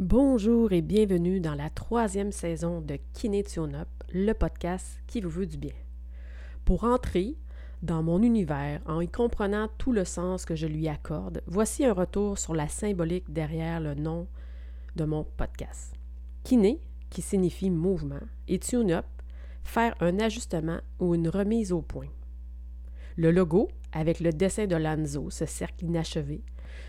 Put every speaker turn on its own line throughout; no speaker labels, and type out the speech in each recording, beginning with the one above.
Bonjour et bienvenue dans la troisième saison de Kiné Up, le podcast qui vous veut du bien. Pour entrer dans mon univers en y comprenant tout le sens que je lui accorde, voici un retour sur la symbolique derrière le nom de mon podcast. Kiné, qui signifie mouvement, et Tune Up, faire un ajustement ou une remise au point. Le logo, avec le dessin de Lanzo, ce cercle inachevé,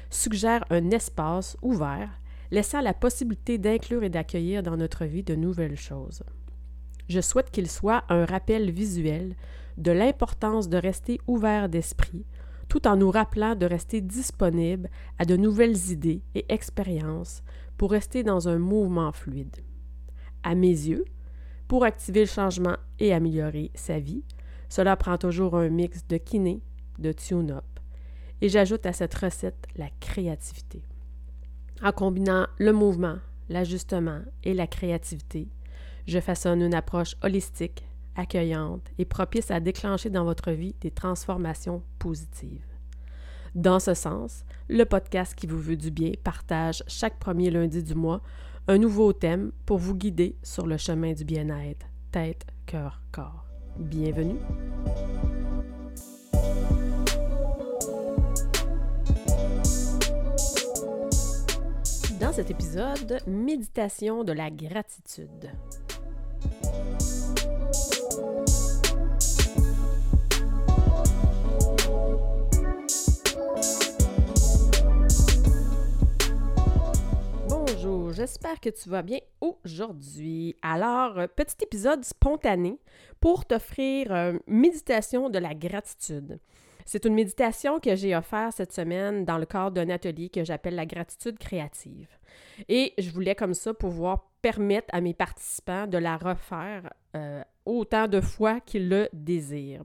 suggère un espace ouvert laissant la possibilité d'inclure et d'accueillir dans notre vie de nouvelles choses. Je souhaite qu'il soit un rappel visuel de l'importance de rester ouvert d'esprit, tout en nous rappelant de rester disponible à de nouvelles idées et expériences pour rester dans un mouvement fluide. À mes yeux, pour activer le changement et améliorer sa vie, cela prend toujours un mix de kiné, de tune-up, et j'ajoute à cette recette la créativité. En combinant le mouvement, l'ajustement et la créativité, je façonne une approche holistique, accueillante et propice à déclencher dans votre vie des transformations positives. Dans ce sens, le podcast qui vous veut du bien partage chaque premier lundi du mois un nouveau thème pour vous guider sur le chemin du bien-être, tête, cœur, corps. Bienvenue! Dans cet épisode, méditation de la gratitude. Bonjour, j'espère que tu vas bien aujourd'hui. Alors, petit épisode spontané pour t'offrir une méditation de la gratitude. C'est une méditation que j'ai offerte cette semaine dans le cadre d'un atelier que j'appelle la gratitude créative. Et je voulais comme ça pouvoir permettre à mes participants de la refaire euh, autant de fois qu'ils le désirent.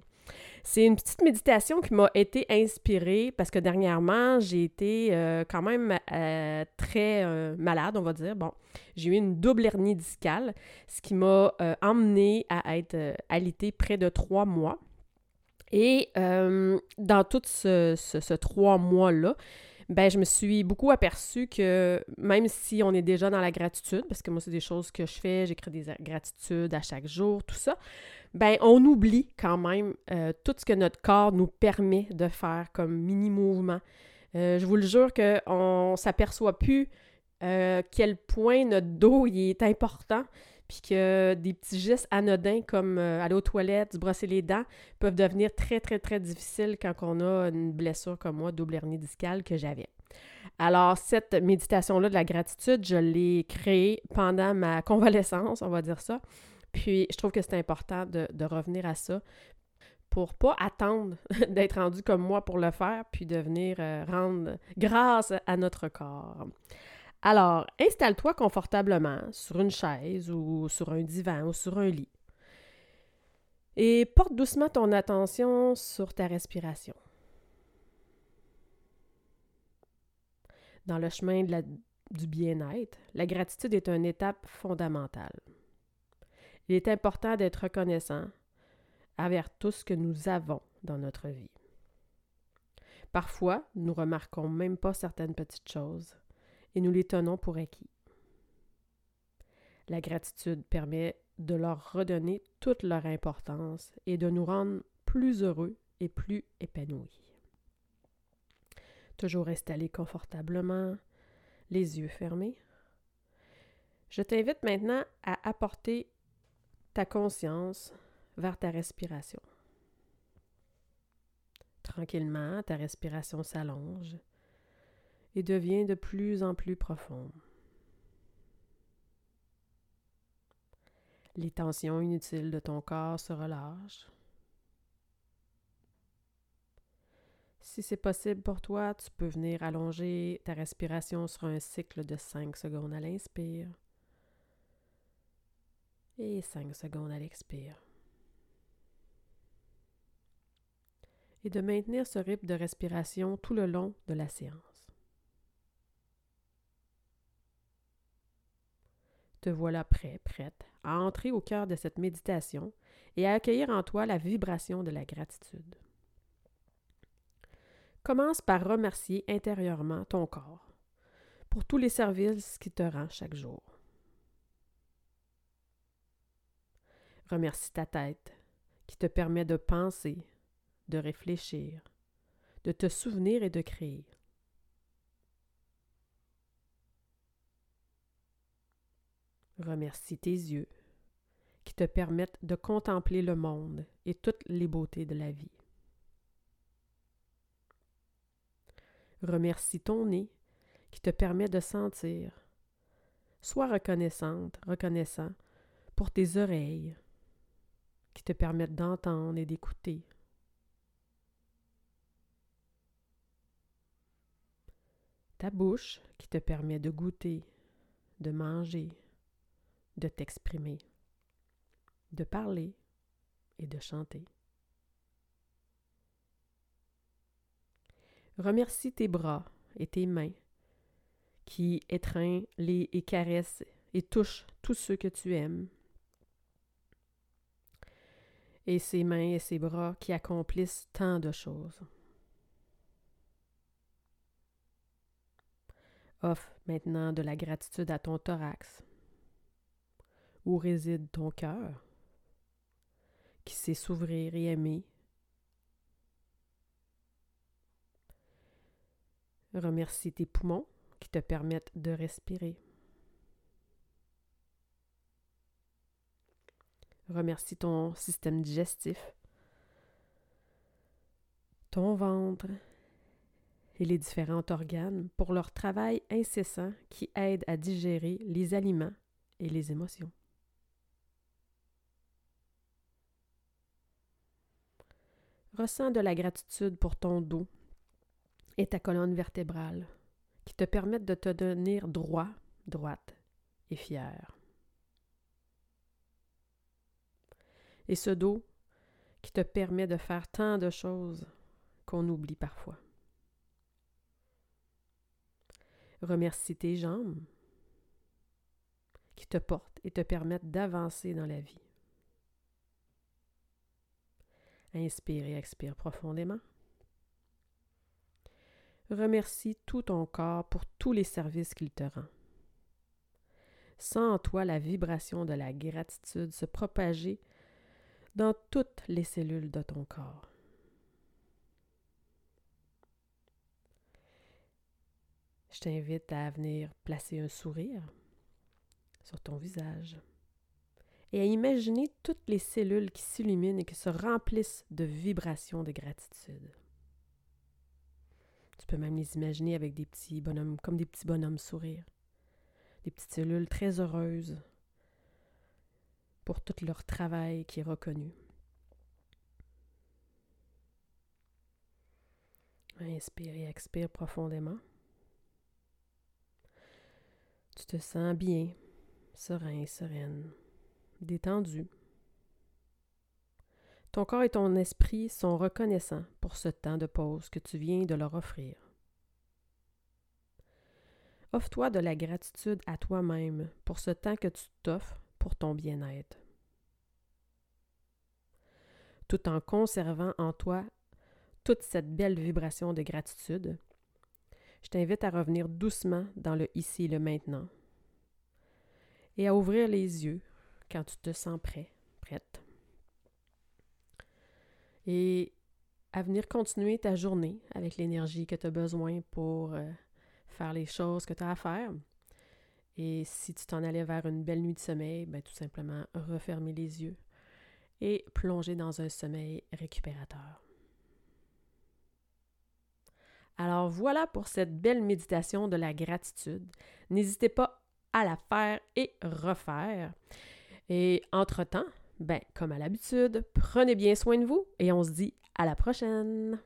C'est une petite méditation qui m'a été inspirée parce que dernièrement, j'ai été euh, quand même euh, très malade, on va dire. Bon, j'ai eu une double hernie discale, ce qui m'a emmené à être alitée près de trois mois. Et euh, dans tout ce, trois mois-là, ben, je me suis beaucoup aperçue que même si on est déjà dans la gratitude, parce que moi, c'est des choses que je fais, j'écris des gratitudes à chaque jour, tout ça, ben, on oublie quand même euh, tout ce que notre corps nous permet de faire comme mini-mouvement. Euh, je vous le jure qu'on ne s'aperçoit plus quel point notre dos est important puis que des petits gestes anodins comme euh, aller aux toilettes, se brosser les dents, peuvent devenir très, très, très difficiles quand on a une blessure comme moi, double hernie discale que j'avais. Alors, cette méditation-là de la gratitude, je l'ai créée pendant ma convalescence, on va dire ça. Puis, je trouve que c'est important de, revenir à ça pour pas attendre d'être rendu comme moi pour le faire, puis de venir euh, rendre grâce à notre corps. Alors, installe-toi confortablement sur une chaise ou sur un divan ou sur un lit. Et porte doucement ton attention sur ta respiration. Dans le chemin du bien-être, la gratitude est une étape fondamentale. Il est important d'être reconnaissant envers tout ce que nous avons dans notre vie. Parfois, nous remarquons même pas certaines petites choses et nous les tenons pour acquis. La gratitude permet de leur redonner toute leur importance et de nous rendre plus heureux et plus épanouis. Toujours installé confortablement, les yeux fermés. Je t'invite maintenant à apporter ta conscience vers ta respiration. Tranquillement, ta respiration s'allonge et devient de plus en plus profond. Les tensions inutiles de ton corps se relâchent. Si c'est possible pour toi, tu peux venir allonger ta respiration sur un cycle de 5 secondes à l'inspire et 5 secondes à l'expire. Et de maintenir ce rythme de respiration tout le long de la séance. Te voilà prêt, prête à entrer au cœur de cette méditation et à accueillir en toi la vibration de la gratitude. Commence par remercier intérieurement ton corps pour tous les services qu'il te rend chaque jour. Remercie ta tête qui te permet de penser, de réfléchir, de te souvenir et de créer. Remercie tes yeux qui te permettent de contempler le monde et toutes les beautés de la vie. Remercie ton nez qui te permet de sentir. Sois reconnaissante, reconnaissant pour tes oreilles qui te permettent d'entendre et d'écouter. Ta bouche qui te permet de goûter, de manger, de t'exprimer, de parler et de chanter. Remercie tes bras et tes mains qui étreignent les, et caressent et touchent tous ceux que tu aimes. Et ses mains et ses bras qui accomplissent tant de choses. Offre maintenant de la gratitude à ton thorax, où réside ton cœur, qui sait s'ouvrir et aimer. Remercie tes poumons qui te permettent de respirer. Remercie ton système digestif, ton ventre et les différents organes pour leur travail incessant qui aide à digérer les aliments et les émotions. Ressens de la gratitude pour ton dos et ta colonne vertébrale qui te permettent de te tenir droit, droite et fier. Et ce dos qui te permet de faire tant de choses qu'on oublie parfois. Remercie tes jambes qui te portent et te permettent d'avancer dans la vie. Inspire et expire profondément. Remercie tout ton corps pour tous les services qu'il te rend. Sens en toi la vibration de la gratitude se propager dans toutes les cellules de ton corps. Je t'invite à venir placer un sourire sur ton visage et à imaginer toutes les cellules qui s'illuminent et qui se remplissent de vibrations de gratitude. Tu peux même les imaginer avec des petits bonhommes, comme des petits bonhommes sourires. Des petites cellules très heureuses pour tout leur travail qui est reconnu. Inspire et expire profondément. Tu te sens bien, serein, sereine, détendu. Ton corps et ton esprit sont reconnaissants pour ce temps de pause que tu viens de leur offrir. Offre-toi de la gratitude à toi-même pour ce temps que tu t'offres pour ton bien-être. Tout en conservant en toi toute cette belle vibration de gratitude, je t'invite à revenir doucement dans le ici et le maintenant et à ouvrir les yeux quand tu te sens prêt, prête et à venir continuer ta journée avec l'énergie que tu as besoin pour euh, faire les choses que tu as à faire. Et si tu t'en allais vers une belle nuit de sommeil, ben, tout simplement refermer les yeux et plonger dans un sommeil récupérateur. Alors voilà pour cette belle méditation de la gratitude. N'hésitez pas à la faire et refaire. Et entre-temps, ben, comme à l'habitude, prenez bien soin de vous et on se dit à la prochaine.